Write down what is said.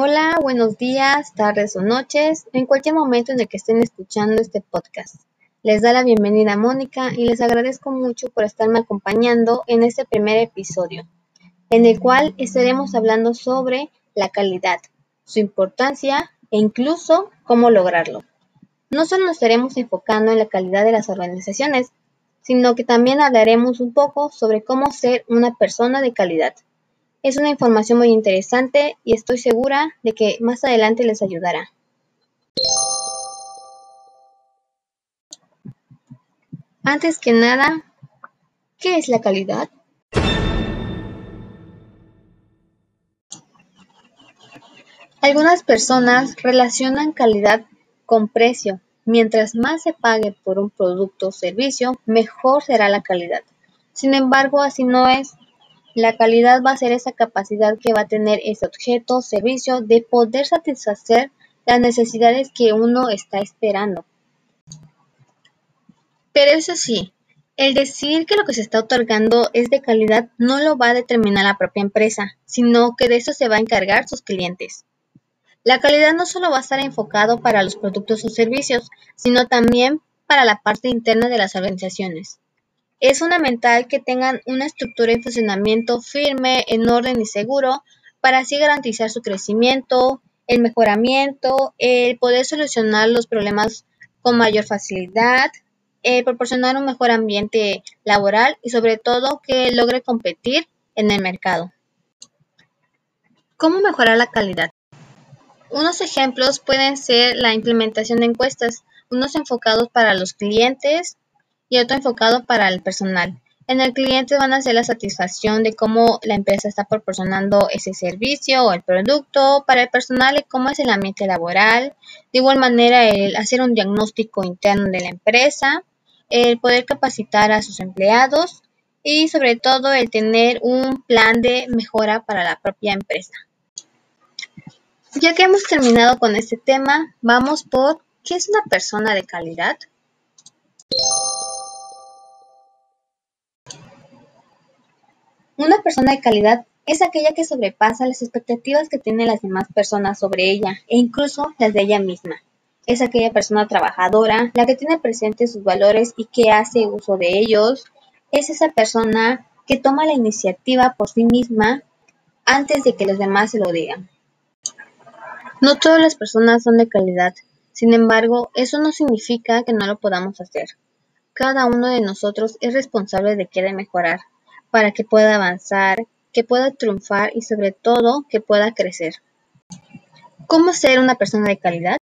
Hola, buenos días, tardes o noches, en cualquier momento en el que estén escuchando este podcast. Les da la bienvenida Mónica y les agradezco mucho por estarme acompañando en este primer episodio, en el cual estaremos hablando sobre la calidad, su importancia e incluso cómo lograrlo. No solo nos estaremos enfocando en la calidad de las organizaciones, sino que también hablaremos un poco sobre cómo ser una persona de calidad. Es una información muy interesante y estoy segura de que más adelante les ayudará. Antes que nada, ¿qué es la calidad? Algunas personas relacionan calidad con precio. Mientras más se pague por un producto o servicio, mejor será la calidad. Sin embargo, así no es. La calidad va a ser esa capacidad que va a tener ese objeto o servicio de poder satisfacer las necesidades que uno está esperando. Pero eso sí, el decir que lo que se está otorgando es de calidad no lo va a determinar la propia empresa, sino que de eso se va a encargar sus clientes. La calidad no solo va a estar enfocado para los productos o servicios, sino también para la parte interna de las organizaciones. Es fundamental que tengan una estructura y funcionamiento firme, en orden y seguro, para así garantizar su crecimiento, el mejoramiento, el poder solucionar los problemas con mayor facilidad, eh, proporcionar un mejor ambiente laboral y sobre todo que logre competir en el mercado. ¿Cómo mejorar la calidad? Unos ejemplos pueden ser la implementación de encuestas, unos enfocados para los clientes, y otro enfocado para el personal. En el cliente van a ser la satisfacción de cómo la empresa está proporcionando ese servicio o el producto, para el personal y cómo es el ambiente laboral, de igual manera el hacer un diagnóstico interno de la empresa, el poder capacitar a sus empleados y sobre todo el tener un plan de mejora para la propia empresa. Ya que hemos terminado con este tema, vamos por ¿qué es una persona de calidad? Una persona de calidad es aquella que sobrepasa las expectativas que tienen las demás personas sobre ella e incluso las de ella misma. Es aquella persona trabajadora, la que tiene presentes sus valores y que hace uso de ellos. Es esa persona que toma la iniciativa por sí misma antes de que los demás se lo digan. No todas las personas son de calidad, sin embargo, eso no significa que no lo podamos hacer. Cada uno de nosotros es responsable de querer mejorar, para que pueda avanzar, que pueda triunfar y sobre todo que pueda crecer. ¿Cómo ser una persona de calidad?